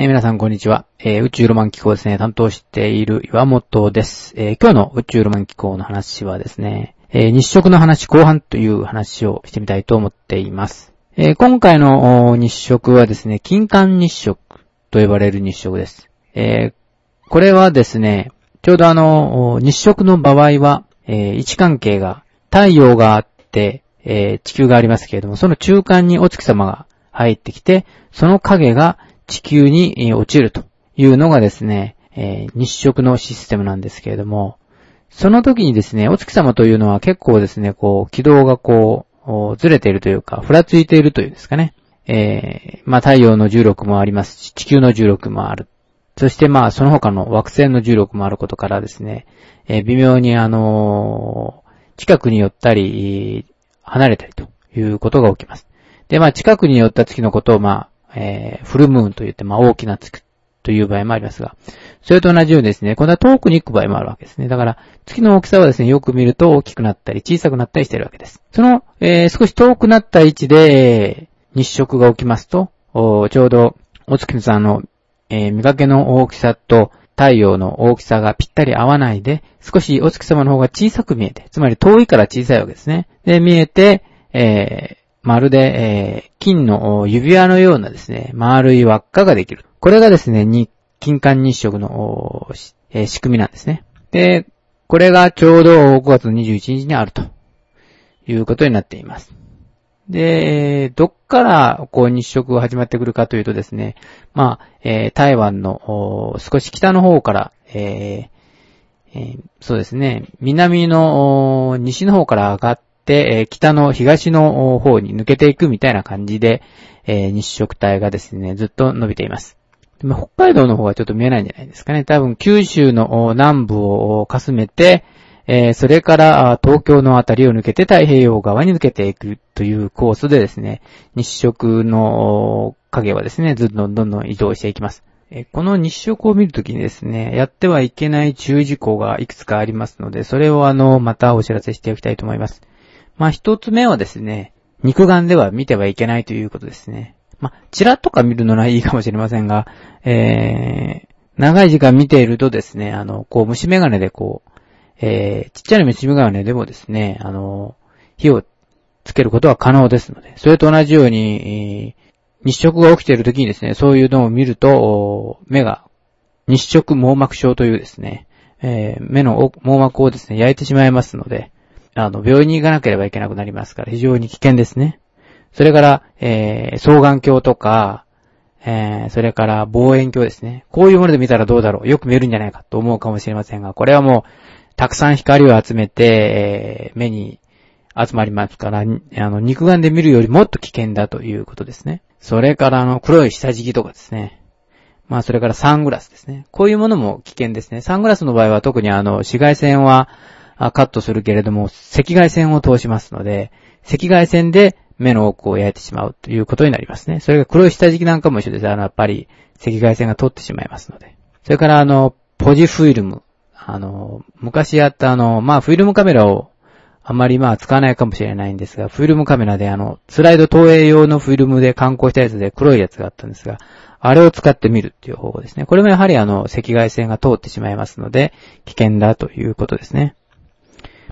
えー皆さんこんにちは。えー宇宙ロマン機構ですね、担当している岩本です。えー今日の宇宙ロマン機構の話はですね、え日食の話後半という話をしてみたいと思っています。え今回の日食はですね、金環日食と呼ばれる日食です。えこれはですね、ちょうどあの、日食の場合は、え位置関係が太陽があって、え地球がありますけれども、その中間にお月様が入ってきて、その影が地球に落ちるというのがですね、えー日食のシステムなんですけれども、その時にですね、お月様というのは結構ですね、こう、軌道がこう、ずれているというか、ふらついているというんですかね。えーまあ太陽の重力もありますし、地球の重力もある。そしてまあその他の惑星の重力もあることからですね、えー微妙にあのー近くに寄ったり、離れたりということが起きます。で、まあ近くに寄った月のことをまあ、えーフルムーンと言ってまあ大きな月という場合もありますが、それと同じようにですね、今度は遠くに行く場合もあるわけですね。だから、月の大きさはですね、よく見ると大きくなったり小さくなったりしているわけです。その、えー少し遠くなった位置で、日食が起きますと、おちょうど、お月さんの、えー見かけの大きさと太陽の大きさがぴったり合わないで、少しお月様の方が小さく見えて、つまり遠いから小さいわけですね。で、見えて、えーまるで、えー金の指輪のようなですね、丸い輪っかができる。これがですね、日、金環日食の、えー仕組みなんですね。で、これがちょうど5月21日にあるということになっています。で、どっからこう日食が始まってくるかというとですね、まあ、えー台湾の少し北の方から、えーえーそうですね、南の西の方から上がっ、えー北の東の方に抜けていくみたいな感じで、えー日食帯がですね、ずっと伸びています。でも北海道の方はちょっと見えないんじゃないですかね。多分九州の南部をかすめて、えーそれから東京のあたりを抜けて太平洋側に抜けていくというコースでですね、日食の影はですね、ずっとどんどん移動していきます。えこの日食を見るときにですね、やってはいけない注意事項がいくつかありますので、それをあの、またお知らせしておきたいと思います。まあ、一つ目はですね、肉眼では見てはいけないということですね。まあ、チラッとか見るのはいいかもしれませんが、えー、長い時間見ているとですね、あの、こう、虫眼鏡でこう、えー、ちっちゃな虫眼鏡でもですね、あの、火をつけることは可能ですので、それと同じように、日食が起きている時にですね、そういうのを見ると、目が、日食網膜症というですね、えー目の網膜をですね、焼いてしまいますので、あの、病院に行かなければいけなくなりますから、非常に危険ですね。それから、えー、双眼鏡とか、えー、それから望遠鏡ですね。こういうもので見たらどうだろうよく見えるんじゃないかと思うかもしれませんが、これはもう、たくさん光を集めて、えー目に集まりますから、あの、肉眼で見るよりもっと危険だということですね。それから、あの、黒い下敷きとかですね。まあ、それからサングラスですね。こういうものも危険ですね。サングラスの場合は特にあの、紫外線はカットするけれども、赤外線を通しますので、赤外線で目の奥を焼いてしまうということになりますね。それが黒い下敷きなんかも一緒です。あの、やっぱり赤外線が通ってしまいますので。それからあの、ポジフィルム。あの、昔やったあの、まあ、フィルムカメラをあまりまあ使わないかもしれないんですが、フィルムカメラであの、スライド投影用のフィルムで観光したやつで黒いやつがあったんですが、あれを使ってみるっていう方法ですね。これもやはりあの、赤外線が通ってしまいますので、危険だということですね。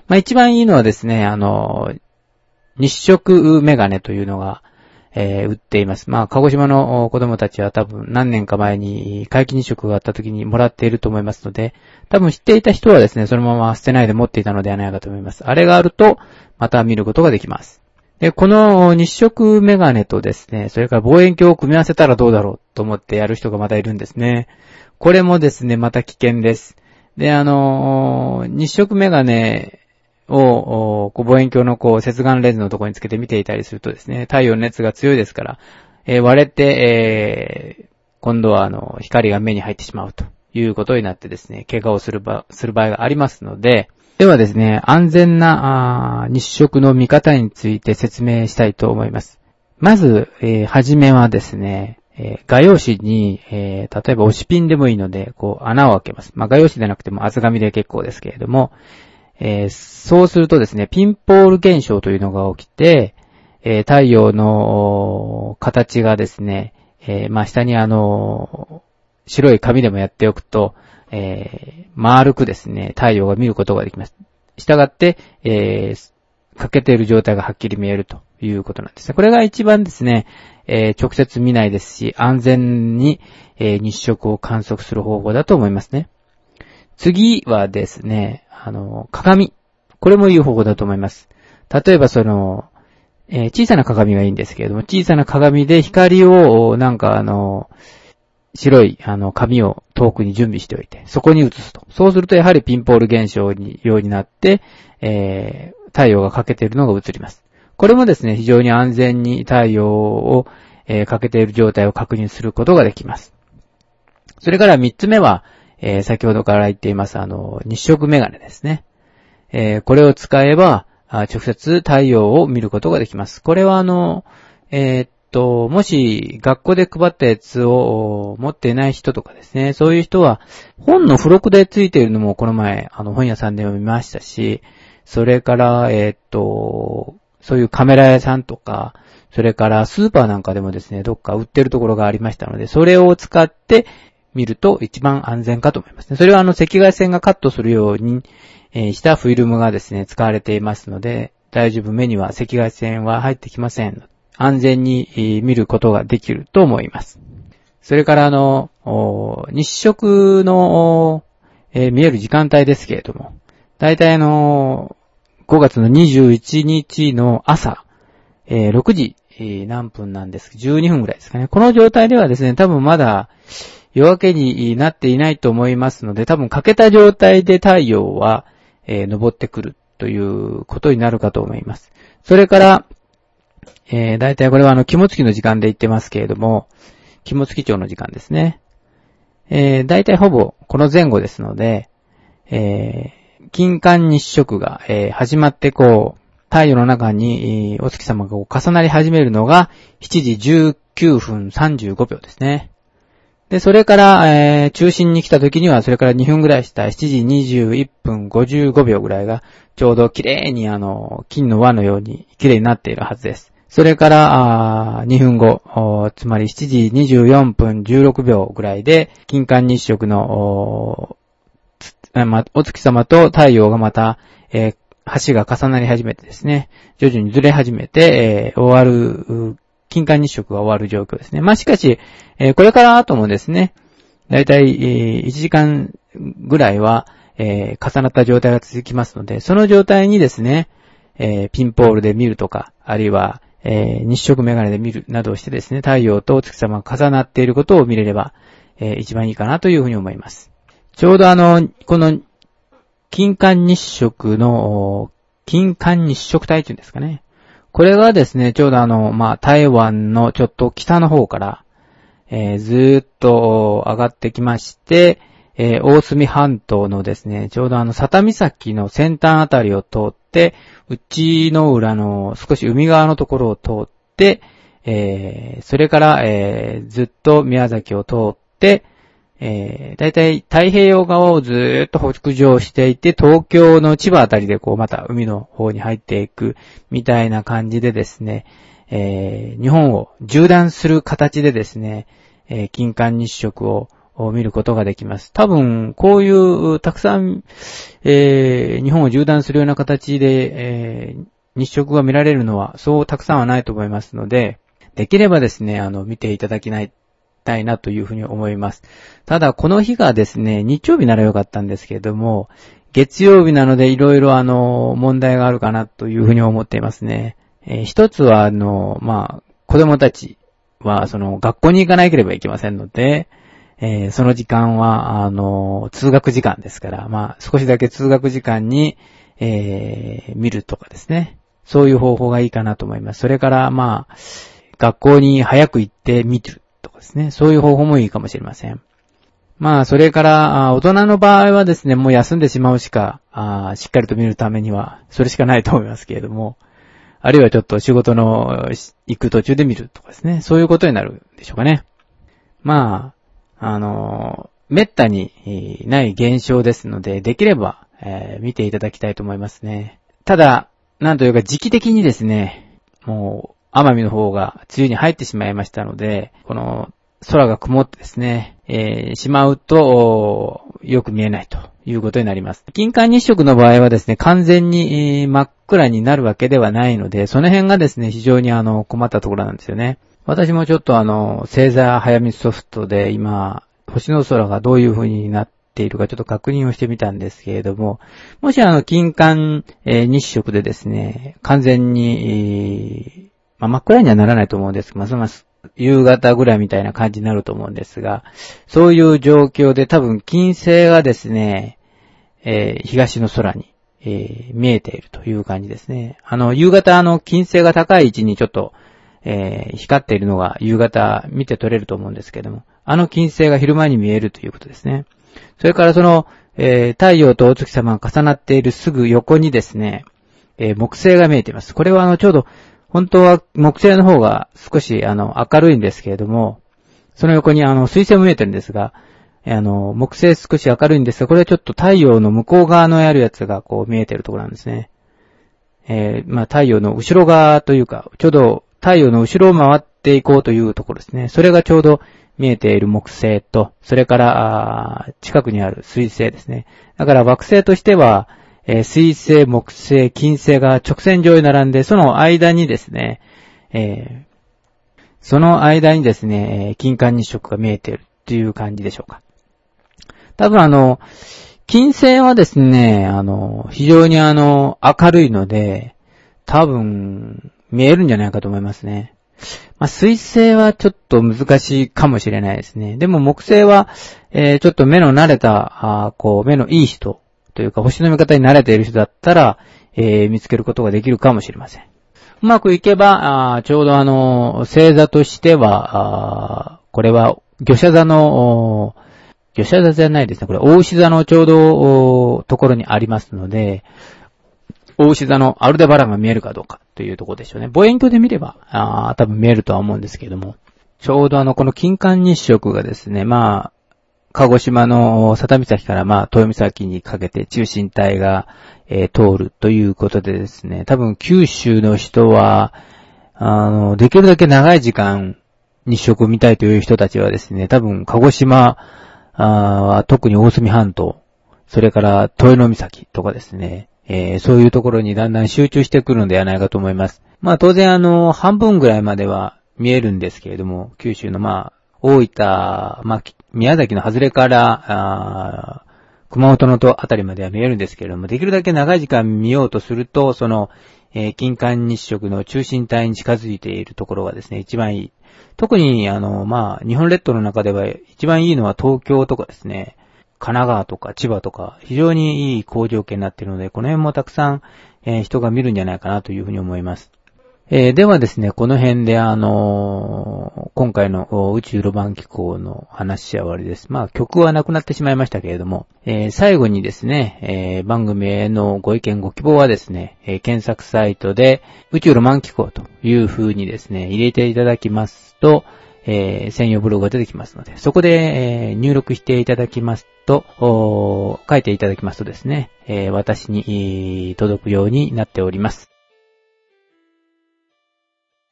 まあ一番いいのはですね、あの、日食メガネというのが、えー売っています。まあ、鹿児島の子供たちは多分何年か前に皆既日食があった時にもらっていると思いますので、多分知っていた人はですね、そのまま捨てないで持っていたのではないかと思います。あれがあると、また見ることができます。で、この日食メガネとですね、それから望遠鏡を組み合わせたらどうだろうと思ってやる人がまたいるんですね。これもですね、また危険です。で、あの日食メガネを、こう望遠鏡のこう、接眼レンズのところにつけて見ていたりするとですね、太陽の熱が強いですから、えー割れて、えー今度はあの、光が目に入ってしまうということになってですね、怪我をする場、する場合がありますので、ではですね、安全なあ日食の見方について説明したいと思います。まず、えーはじめはですね、えー画用紙に、えー例えば押しピンでもいいので、こう穴を開けます。まあ、画用紙でなくても厚紙で結構ですけれども、えーそうするとですね、ピンポール現象というのが起きて、えー太陽の形がですね、えー、まあ、下にあの、白い紙でもやっておくと、えー、丸くですね、太陽が見ることができます。したがって、え、欠けている状態がはっきり見えるということなんですね。これが一番ですね、え、直接見ないですし、安全に、え、日食を観測する方法だと思いますね。次はですね、あの、鏡。これもいい方法だと思います。例えばその、えー、小さな鏡がいいんですけれども、小さな鏡で光を、なんかあの、白い、あの、紙を遠くに準備しておいて、そこに映すと。そうすると、やはりピンポール現象に、ようになって、えー、太陽が欠けているのが映ります。これもですね、非常に安全に太陽を、えー、欠けている状態を確認することができます。それから三つ目は、えー、先ほどから言っています、あの、日食メガネですね。えー、これを使えば、直接太陽を見ることができます。これはあの、えー、っと、もし学校で配ったやつを持っていない人とかですね、そういう人は本の付録で付いているのもこの前、あの本屋さんで読みましたし、それから、えー、っと、そういうカメラ屋さんとか、それからスーパーなんかでもですね、どっか売ってるところがありましたので、それを使って見ると一番安全かと思いますね。それはあの赤外線がカットするように、えしたフィルムがですね、使われていますので、大丈夫目には赤外線は入ってきません。安全に見ることができると思います。それからあの、日食の、え、見える時間帯ですけれども、だいたいあの、5月の21日の朝、え、6時、何分なんですか、12分ぐらいですかね。この状態ではですね、多分まだ夜明けになっていないと思いますので、多分欠けた状態で太陽は、えー、登ってくるということになるかと思います。それから、えー、だいたいこれはあの、肝付きの時間で言ってますけれども、肝付き町の時間ですね。えー、だいたいほぼこの前後ですので、えー、金環日食が、えー、始まってこう、太陽の中に、えー、お月様が重なり始めるのが、7時19分35秒ですね。で、それから、えー、中心に来た時には、それから2分ぐらいした7時21分55秒ぐらいが、ちょうど綺麗にあの、金の輪のように綺麗になっているはずです。それから、あ2分後、つまり7時24分16秒ぐらいで、金環日食の、おま、お月様と太陽がまた、えー、橋が重なり始めてですね、徐々にずれ始めて、えー、終わる、金環日食が終わる状況ですね。まあ、しかし、えー、これから後もですね、だいたい、えー、1時間ぐらいは、えー、重なった状態が続きますので、その状態にですね、えー、ピンポールで見るとか、あるいは、えー、日食メガネで見るなどをしてですね、太陽と月様が重なっていることを見れれば、えー、一番いいかなというふうに思います。ちょうどあの、この、金環日食の、金環日食帯っていうんですかね。これがですね、ちょうどあの、まあ、台湾のちょっと北の方から、えー、ずーっと上がってきまして、えー、大隅半島のですね、ちょうどあの、佐多岬の先端あたりを通って、内の裏の少し海側のところを通って、えー、それから、えー、ずっと宮崎を通って、えー、だいたい太平洋側をずーっと北上していて、東京の千葉あたりでこうまた海の方に入っていくみたいな感じでですね、えー、日本を縦断する形でですね、えー、金環日食を見ることができます。多分、こういうたくさん、えー、日本を縦断するような形で、えー、日食が見られるのはそうたくさんはないと思いますので、できればですね、あの、見ていただきない、たいなというふうに思います。ただ、この日がですね、日曜日ならよかったんですけれども、月曜日なのでいろいろあの、問題があるかなというふうに思っていますね。えー、一つはあの、まあ、子供たちはその、学校に行かなければいけませんので、えー、その時間は、あの、通学時間ですから、まあ、少しだけ通学時間に、えー、見るとかですね。そういう方法がいいかなと思います。それから、まあ、学校に早く行って見るとかですね。そういう方法もいいかもしれません。まあ、それから、大人の場合はですね、もう休んでしまうしか、しっかりと見るためには、それしかないと思いますけれども、あるいはちょっと仕事の行く途中で見るとかですね。そういうことになるでしょうかね。まあ、あの、めったにない現象ですので、できれば、えー、見ていただきたいと思いますね。ただ、なんというか時期的にですね、もう、奄美の方が梅雨に入ってしまいましたので、この空が曇ってですね、えー、しまうと、よく見えないということになります。金環日食の場合はですね、完全に、真っ暗になるわけではないので、その辺がですね、非常にあの、困ったところなんですよね。私もちょっとあの、星座早見ソフトで今、星の空がどういう風になっているかちょっと確認をしてみたんですけれども、もしあの、金環、えー、日食でですね、完全に、えー、まあ、真っ暗にはならないと思うんですけど、ますます夕方ぐらいみたいな感じになると思うんですが、そういう状況で多分金星がですね、えー、東の空に、えー、見えているという感じですね。あの、夕方あの金星が高い位置にちょっと、えー、光っているのが夕方見て取れると思うんですけども、あの金星が昼間に見えるということですね。それからその、え、太陽とお月様が重なっているすぐ横にですね、え、木星が見えています。これはあの、ちょうど本当は木星の方が少しあの明るいんですけれども、その横にあの水星も見えてるんですが、あの、木星少し明るいんですが、これはちょっと太陽の向こう側のやるやつがこう見えてるところなんですね。えー、まあ太陽の後ろ側というか、ちょうど太陽の後ろを回っていこうというところですね。それがちょうど見えている木星と、それから、近くにある水星ですね。だから惑星としては、えー、水星、木星、金星が直線上に並んで、その間にですね、えー、その間にですね、金環日食が見えているっていう感じでしょうか。多分あの、金星はですね、あの、非常にあの、明るいので、多分、見えるんじゃないかと思いますね。まあ、水星はちょっと難しいかもしれないですね。でも木星は、えー、ちょっと目の慣れた、あこう、目のいい人というか、星の見方に慣れている人だったら、えー、見つけることができるかもしれません。うまくいけば、あちょうどあの、星座としては、あこれは、魚者座の、魚者座じゃないですね。これ、大牛座のちょうど、ところにありますので、大牛座のアルデバランが見えるかどうかというところでしょうね。望遠鏡で見れば、あ多分見えるとは思うんですけれども、ちょうどあの、この金環日食がですね、まあ、鹿児島の佐多岬からまあ、豊岬にかけて中心帯が、えー、通るということでですね、多分九州の人は、あの、できるだけ長い時間日食を見たいという人たちはですね、多分鹿児島は特に大隅半島、それから豊野岬とかですね、えー、そういうところにだんだん集中してくるのではないかと思います。まあ当然あの、半分ぐらいまでは見えるんですけれども、九州のまあ、大分、まあ、宮崎の外れから、熊本のとあたりまでは見えるんですけれども、できるだけ長い時間見ようとすると、その、えー、金環日食の中心帯に近づいているところがですね、一番いい。特に、あの、まあ、日本列島の中では一番いいのは東京とかですね、神奈川とか千葉とか、非常にいい好条件になっているので、この辺もたくさん、えー、人が見るんじゃないかなというふうに思います。えー、ではですね、この辺であのー、今回の宇宙ロマン機構の話は終わりです。まあ曲はなくなってしまいましたけれども、えー、最後にですね、え番組へのご意見ご希望はですね、え検索サイトで宇宙ロマン機構という風にですね、入れていただきますと、え専用ブログが出てきますので、そこで、え入力していただきますと、書いていただきますとですね、え私に届くようになっております。